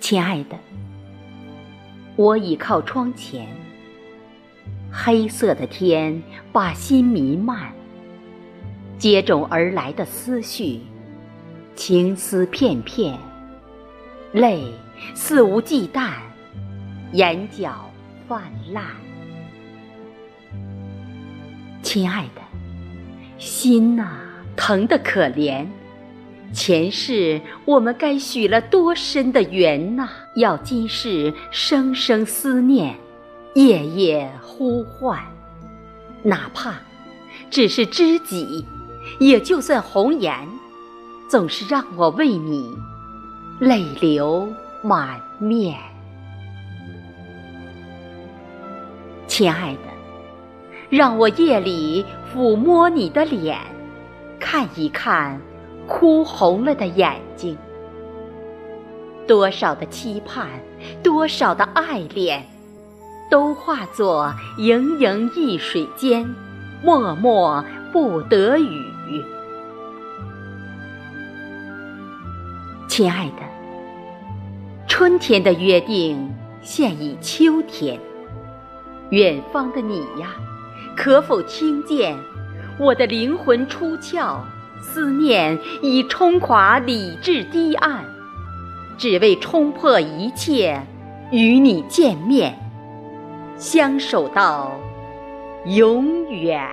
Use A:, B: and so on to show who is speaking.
A: 亲爱的，我倚靠窗前，黑色的天把心弥漫，接踵而来的思绪，情丝片片，泪肆无忌惮，眼角泛滥。亲爱的，心呐，疼得可怜。前世我们该许了多深的缘呐！要今世生生思念，夜夜呼唤，哪怕只是知己，也就算红颜，总是让我为你泪流满面。亲爱的，让我夜里抚摸你的脸，看一看。哭红了的眼睛，多少的期盼，多少的爱恋，都化作盈盈一水间，脉脉不得语。亲爱的，春天的约定现已秋天，远方的你呀，可否听见我的灵魂出窍？思念已冲垮理智堤岸，只为冲破一切，与你见面，相守到永远。